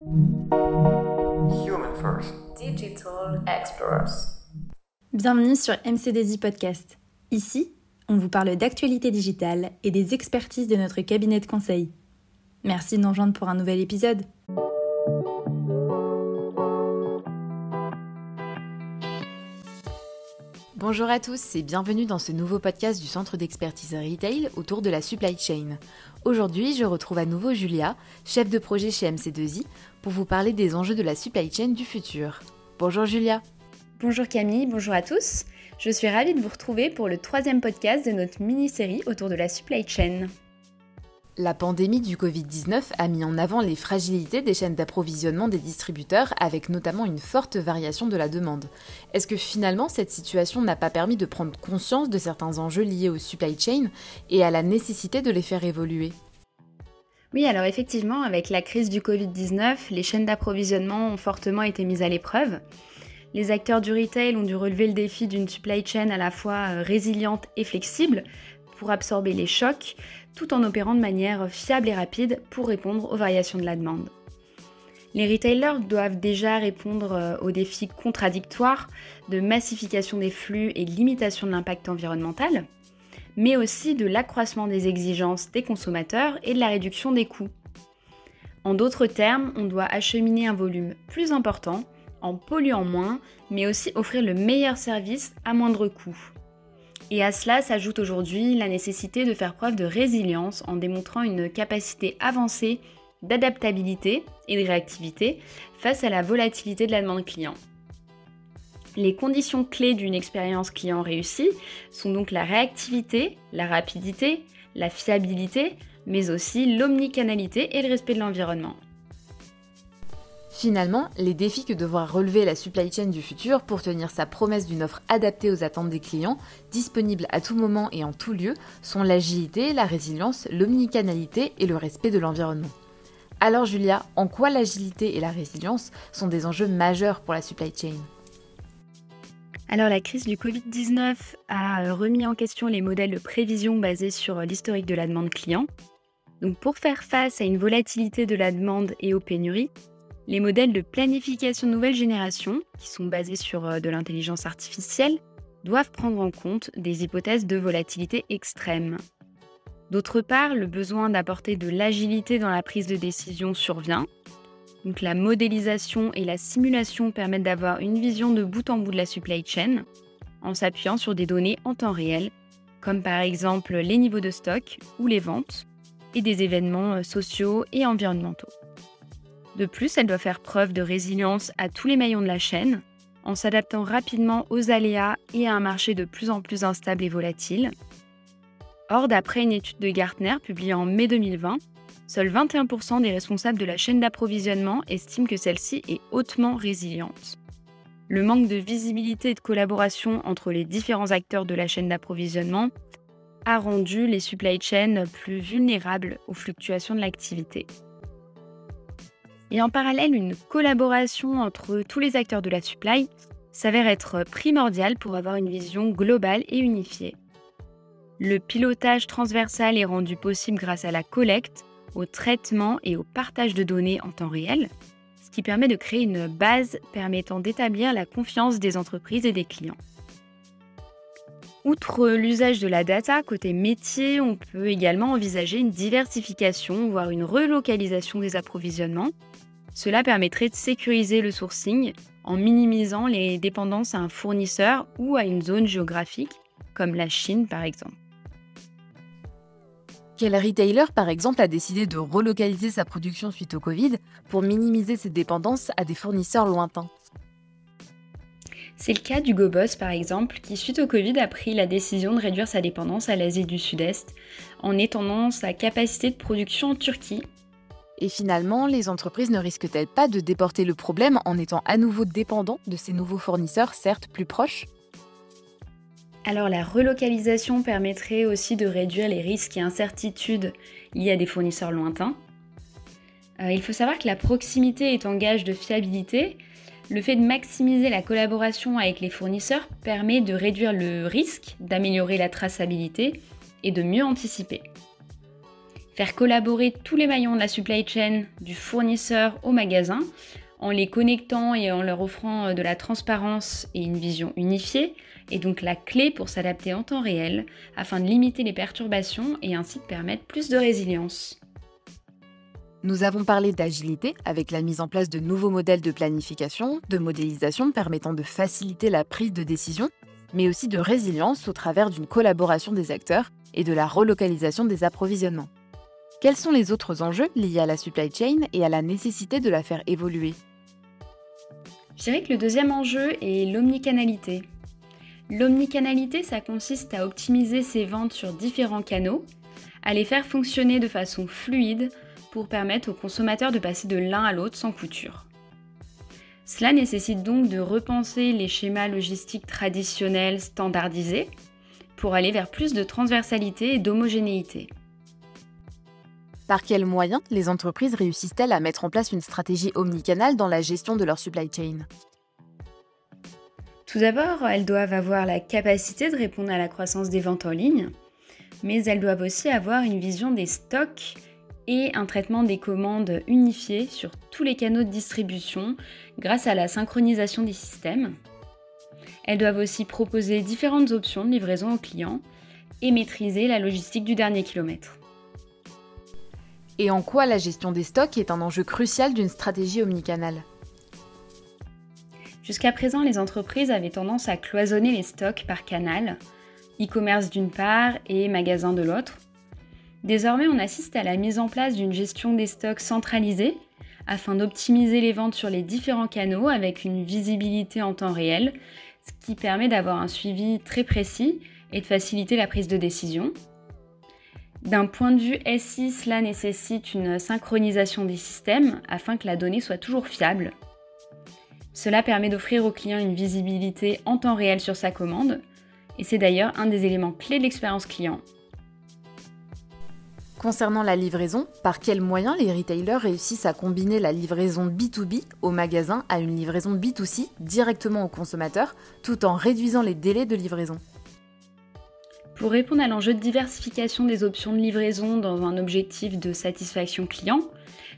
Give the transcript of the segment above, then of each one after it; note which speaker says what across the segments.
Speaker 1: Human First. Digital
Speaker 2: Explorers. Bienvenue sur MCDZ Podcast. Ici, on vous parle d'actualité digitale et des expertises de notre cabinet de conseil. Merci de nous rejoindre pour un nouvel épisode. Bonjour à tous et bienvenue dans ce nouveau podcast du Centre d'expertise retail autour de la supply chain. Aujourd'hui, je retrouve à nouveau Julia, chef de projet chez MC2I, pour vous parler des enjeux de la supply chain du futur. Bonjour Julia.
Speaker 3: Bonjour Camille, bonjour à tous. Je suis ravie de vous retrouver pour le troisième podcast de notre mini-série autour de la supply chain.
Speaker 2: La pandémie du Covid-19 a mis en avant les fragilités des chaînes d'approvisionnement des distributeurs avec notamment une forte variation de la demande. Est-ce que finalement cette situation n'a pas permis de prendre conscience de certains enjeux liés au supply chain et à la nécessité de les faire évoluer?
Speaker 3: Oui, alors effectivement, avec la crise du Covid-19, les chaînes d'approvisionnement ont fortement été mises à l'épreuve. Les acteurs du retail ont dû relever le défi d'une supply chain à la fois euh, résiliente et flexible pour absorber les chocs, tout en opérant de manière fiable et rapide pour répondre aux variations de la demande. Les retailers doivent déjà répondre euh, aux défis contradictoires de massification des flux et limitation de l'impact environnemental, mais aussi de l'accroissement des exigences des consommateurs et de la réduction des coûts. En d'autres termes, on doit acheminer un volume plus important en polluant moins, mais aussi offrir le meilleur service à moindre coût. Et à cela s'ajoute aujourd'hui la nécessité de faire preuve de résilience en démontrant une capacité avancée d'adaptabilité et de réactivité face à la volatilité de la demande client. Les conditions clés d'une expérience client réussie sont donc la réactivité, la rapidité, la fiabilité, mais aussi l'omnicanalité et le respect de l'environnement.
Speaker 2: Finalement, les défis que devra relever la supply chain du futur pour tenir sa promesse d'une offre adaptée aux attentes des clients, disponible à tout moment et en tout lieu, sont l'agilité, la résilience, l'omnicanalité et le respect de l'environnement. Alors Julia, en quoi l'agilité et la résilience sont des enjeux majeurs pour la supply chain?
Speaker 3: Alors la crise du Covid-19 a remis en question les modèles de prévision basés sur l'historique de la demande client. Donc pour faire face à une volatilité de la demande et aux pénuries, les modèles de planification nouvelle génération, qui sont basés sur euh, de l'intelligence artificielle, doivent prendre en compte des hypothèses de volatilité extrême. D'autre part, le besoin d'apporter de l'agilité dans la prise de décision survient. Donc la modélisation et la simulation permettent d'avoir une vision de bout en bout de la supply chain en s'appuyant sur des données en temps réel, comme par exemple les niveaux de stock ou les ventes, et des événements euh, sociaux et environnementaux. De plus, elle doit faire preuve de résilience à tous les maillons de la chaîne, en s'adaptant rapidement aux aléas et à un marché de plus en plus instable et volatile. Or, d'après une étude de Gartner publiée en mai 2020, seuls 21% des responsables de la chaîne d'approvisionnement estiment que celle-ci est hautement résiliente. Le manque de visibilité et de collaboration entre les différents acteurs de la chaîne d'approvisionnement a rendu les supply chains plus vulnérables aux fluctuations de l'activité. Et en parallèle, une collaboration entre tous les acteurs de la supply s'avère être primordiale pour avoir une vision globale et unifiée. Le pilotage transversal est rendu possible grâce à la collecte, au traitement et au partage de données en temps réel, ce qui permet de créer une base permettant d'établir la confiance des entreprises et des clients. Outre l'usage de la data côté métier, on peut également envisager une diversification, voire une relocalisation des approvisionnements. Cela permettrait de sécuriser le sourcing en minimisant les dépendances à un fournisseur ou à une zone géographique, comme la Chine par exemple.
Speaker 2: Quel retailer, par exemple, a décidé de relocaliser sa production suite au Covid pour minimiser ses dépendances à des fournisseurs lointains?
Speaker 3: C'est le cas du GoBoss par exemple, qui suite au Covid a pris la décision de réduire sa dépendance à l'Asie du Sud-Est en étendant sa capacité de production en Turquie.
Speaker 2: Et finalement, les entreprises ne risquent-elles pas de déporter le problème en étant à nouveau dépendants de ces nouveaux fournisseurs, certes plus proches?
Speaker 3: Alors la relocalisation permettrait aussi de réduire les risques et incertitudes liés à des fournisseurs lointains. Euh, il faut savoir que la proximité est en gage de fiabilité, le fait de maximiser la collaboration avec les fournisseurs permet de réduire le risque, d'améliorer la traçabilité et de mieux anticiper. Faire collaborer tous les maillons de la supply chain, du fournisseur au magasin, en les connectant et en leur offrant euh, de la transparence et une vision unifiée, est donc la clé pour s'adapter en temps réel afin de limiter les perturbations et ainsi de permettre plus de résilience.
Speaker 2: Nous avons parlé d'agilité avec la mise en place de nouveaux modèles de planification, de modélisation permettant de faciliter la prise de décision, mais aussi de résilience au travers d'une collaboration des acteurs et de la relocalisation des approvisionnements. Quels sont les autres enjeux liés à la supply chain et à la nécessité de la faire évoluer
Speaker 3: Je dirais que le deuxième enjeu est l'omnicanalité. L'omnicanalité, ça consiste à optimiser ses ventes sur différents canaux, à les faire fonctionner de façon fluide pour permettre aux consommateurs de passer de l'un à l'autre sans couture. Cela nécessite donc de repenser les schémas logistiques traditionnels standardisés pour aller vers plus de transversalité et d'homogénéité.
Speaker 2: Par quels moyens les entreprises réussissent-elles à mettre en place une stratégie omnicanale dans la gestion de leur supply chain?
Speaker 3: Tout d'abord, elles doivent avoir la capacité de répondre à la croissance des ventes en ligne, mais elles doivent aussi avoir une vision des stocks et un traitement des commandes unifié sur tous les canaux de distribution grâce à la synchronisation des systèmes. Elles doivent aussi proposer différentes options de livraison aux clients et maîtriser la logistique du dernier kilomètre.
Speaker 2: Et en quoi la gestion des stocks est un enjeu crucial d'une stratégie omnicanale
Speaker 3: Jusqu'à présent, les entreprises avaient tendance à cloisonner les stocks par canal, e-commerce d'une part et magasin de l'autre, Désormais, on assiste à la mise en place d'une gestion des stocks centralisée afin d'optimiser les ventes sur les différents canaux avec une visibilité en temps réel, ce qui permet d'avoir un suivi très précis et de faciliter la prise de décision. D'un point de vue SI, cela nécessite une synchronisation des systèmes afin que la donnée soit toujours fiable. Cela permet d'offrir au client une visibilité en temps réel sur sa commande, et c'est d'ailleurs un des éléments clés de l'expérience client
Speaker 2: Concernant la livraison, par quels moyens les retailers réussissent à combiner la livraison B2B au magasin à une livraison B2C directement au consommateur, tout en réduisant les délais de livraison?
Speaker 3: Pour répondre à l'enjeu de diversification des options de livraison dans un objectif de satisfaction client,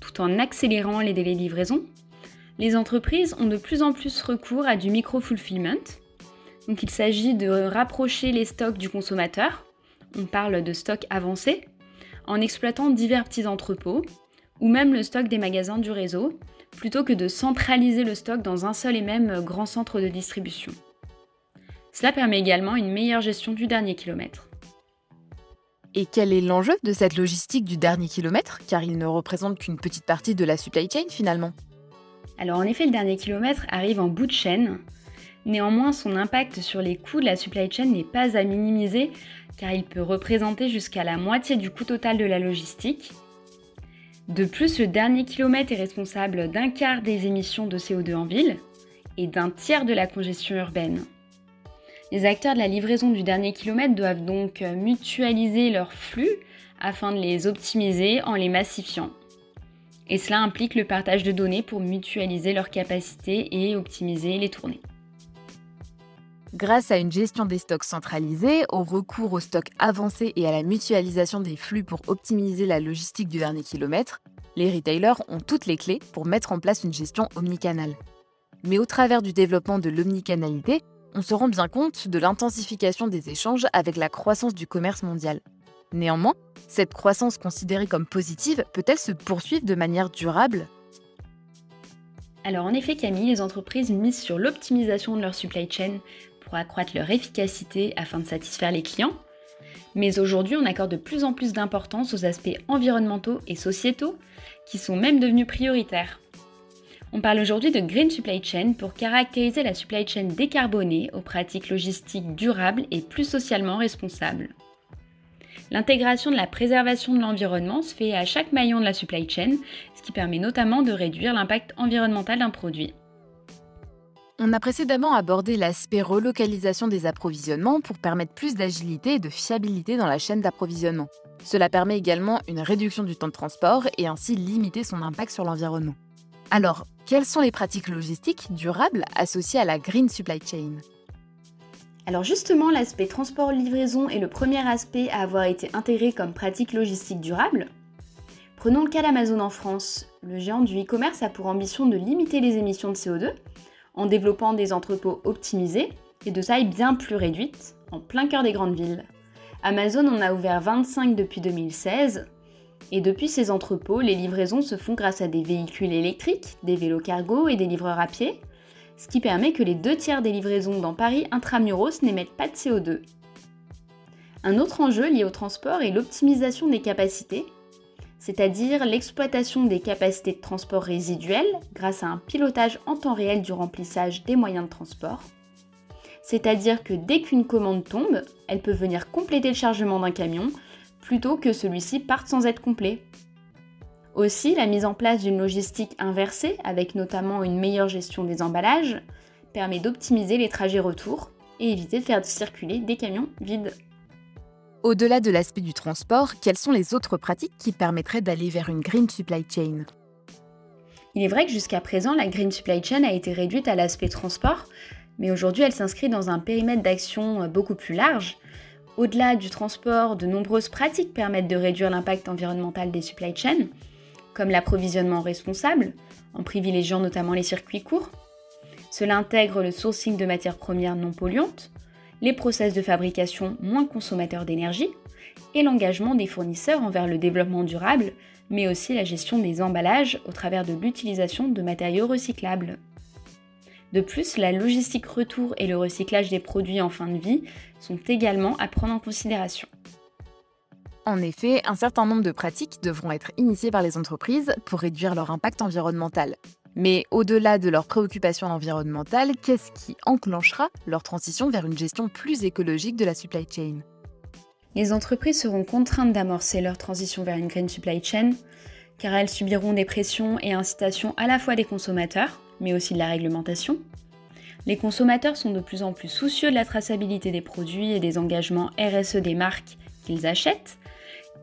Speaker 3: tout en accélérant les délais de livraison, les entreprises ont de plus en plus recours à du micro-fulfillment. Donc il s'agit de rapprocher les stocks du consommateur. On parle de stock avancé en exploitant divers petits entrepôts ou même le stock des magasins du réseau, plutôt que de centraliser le stock dans un seul et même grand centre de distribution. Cela permet également une meilleure gestion du dernier kilomètre.
Speaker 2: Et quel est l'enjeu de cette logistique du dernier kilomètre, car il ne représente qu'une petite partie de la supply chain finalement?
Speaker 3: Alors en effet, le dernier kilomètre arrive en bout de chaîne. Néanmoins, son impact sur les coûts de la supply chain n'est pas à minimiser car il peut représenter jusqu'à la moitié du coût total de la logistique. De plus, le dernier kilomètre est responsable d'un quart des émissions de CO2 en ville et d'un tiers de la congestion urbaine. Les acteurs de la livraison du dernier kilomètre doivent donc mutualiser leurs flux afin de les optimiser en les massifiant. Et cela implique le partage de données pour mutualiser leurs capacités et optimiser les tournées.
Speaker 2: Grâce à une gestion des stocks centralisée, au recours aux stocks avancés et à la mutualisation des flux pour optimiser la logistique du dernier kilomètre, les retailers ont toutes les clés pour mettre en place une gestion omnicanale. Mais au travers du développement de l'omnicanalité, on se rend bien compte de l'intensification des échanges avec la croissance du commerce mondial. Néanmoins, cette croissance considérée comme positive peut-elle se poursuivre de manière durable?
Speaker 3: Alors en effet Camille, les entreprises misent sur l'optimisation de leur supply chain accroître leur efficacité afin de satisfaire les clients. Mais aujourd'hui, on accorde de plus en plus d'importance aux aspects environnementaux et sociétaux qui sont même devenus prioritaires. On parle aujourd'hui de Green Supply Chain pour caractériser la supply chain décarbonée aux pratiques logistiques durables et plus socialement responsables. L'intégration de la préservation de l'environnement se fait à chaque maillon de la supply chain, ce qui permet notamment de réduire l'impact environnemental d'un produit.
Speaker 2: On a précédemment abordé l'aspect relocalisation des approvisionnements pour permettre plus d'agilité et de fiabilité dans la chaîne d'approvisionnement. Cela permet également une réduction du temps de transport et ainsi limiter son impact sur l'environnement. Alors, quelles sont les pratiques logistiques durables associées à la Green Supply Chain
Speaker 3: alors justement, l'aspect transport-livraison est le premier aspect à avoir été intégré comme pratique logistique durable. Prenons le cas d'Amazon en France. Le géant du e-commerce a pour ambition de limiter les émissions de CO2 en développant des entrepôts optimisés et de taille bien plus réduite, en plein cœur des grandes villes. Amazon en a ouvert 25 depuis 2016, et depuis ces entrepôts, les livraisons se font grâce à des véhicules électriques, des vélos cargo et des livreurs à pied, ce qui permet que les deux tiers des livraisons dans Paris intramuros n'émettent pas de CO2. Un autre enjeu lié au transport est l'optimisation des capacités, c'est-à-dire l'exploitation des capacités de transport résiduelles grâce à un pilotage en temps réel du remplissage des moyens de transport. C'est-à-dire que dès qu'une commande tombe, elle peut venir compléter le chargement d'un camion plutôt que celui-ci parte sans être complet. Aussi, la mise en place d'une logistique inversée, avec notamment une meilleure gestion des emballages, permet d'optimiser les trajets retour et éviter de faire circuler des camions vides.
Speaker 2: Au-delà de l'aspect du transport, quelles sont les autres pratiques qui permettraient d'aller vers une green supply chain?
Speaker 3: Il est vrai que jusqu'à présent, la green supply chain a été réduite à l'aspect transport, mais aujourd'hui elle s'inscrit dans un périmètre d'action beaucoup plus large. Au-delà du transport, de nombreuses pratiques permettent de réduire l'impact environnemental des supply chains, comme l'approvisionnement responsable, en privilégiant notamment les circuits courts. Cela intègre le sourcing de matières premières non polluantes, les process de fabrication moins consommateurs d'énergie et l'engagement des fournisseurs envers le développement durable, mais aussi la gestion des emballages au travers de l'utilisation de matériaux recyclables. De plus, la logistique retour et le recyclage des produits en fin de vie sont également à prendre en considération.
Speaker 2: En effet, un certain nombre de pratiques devront être initiées par les entreprises pour réduire leur impact environnemental. Mais au-delà de leurs préoccupations environnementales, qu'est-ce qui enclenchera leur transition vers une gestion plus écologique de la supply chain?
Speaker 3: Les entreprises seront contraintes d'amorcer leur transition vers une green supply chain, car elles subiront des pressions et incitations à la fois des consommateurs, mais aussi de la réglementation. Les consommateurs sont de plus en plus soucieux de la traçabilité des produits et des engagements RSE des marques qu'ils achètent,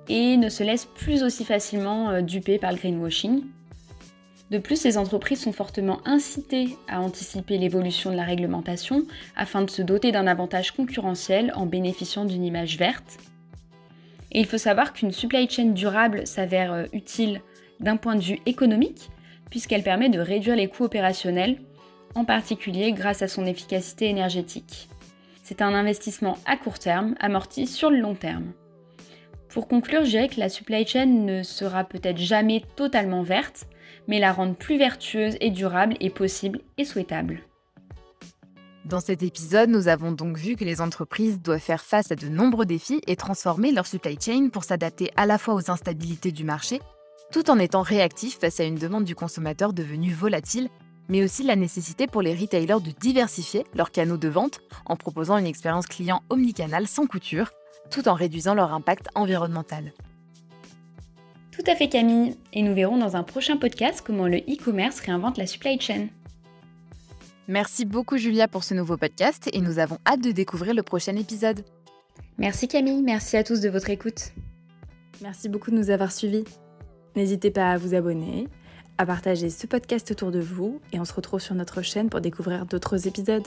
Speaker 3: et ne se laissent plus aussi facilement euh, duper par le greenwashing. De plus, les entreprises sont fortement incitées à anticiper l'évolution de la réglementation afin de se doter d'un avantage concurrentiel en bénéficiant d'une image verte. Et il faut savoir qu'une supply chain durable s'avère euh, utile d'un point de vue économique, puisqu'elle permet de réduire les coûts opérationnels, en particulier grâce à son efficacité énergétique. C'est un investissement à court terme amorti sur le long terme. Pour conclure, je dirais que la supply chain ne sera peut-être jamais totalement verte, mais la rendre plus vertueuse et durable est possible et souhaitable.
Speaker 2: Dans cet épisode, nous avons donc vu que les entreprises doivent faire face à de nombreux défis et transformer leur supply chain pour s'adapter à la fois aux instabilités du marché, tout en étant réactifs face à une demande du consommateur devenue volatile, mais aussi la nécessité pour les retailers de diversifier leurs canaux de vente en proposant une expérience client omnicanal sans couture tout en réduisant leur impact environnemental.
Speaker 3: Tout à fait Camille, et nous verrons dans un prochain podcast comment le e-commerce réinvente la supply chain.
Speaker 2: Merci beaucoup Julia pour ce nouveau podcast et nous avons hâte de découvrir le prochain épisode.
Speaker 3: Merci Camille, merci à tous de votre écoute.
Speaker 4: Merci beaucoup de nous avoir suivis. N'hésitez pas à vous abonner, à partager ce podcast autour de vous et on se retrouve sur notre chaîne pour découvrir d'autres épisodes.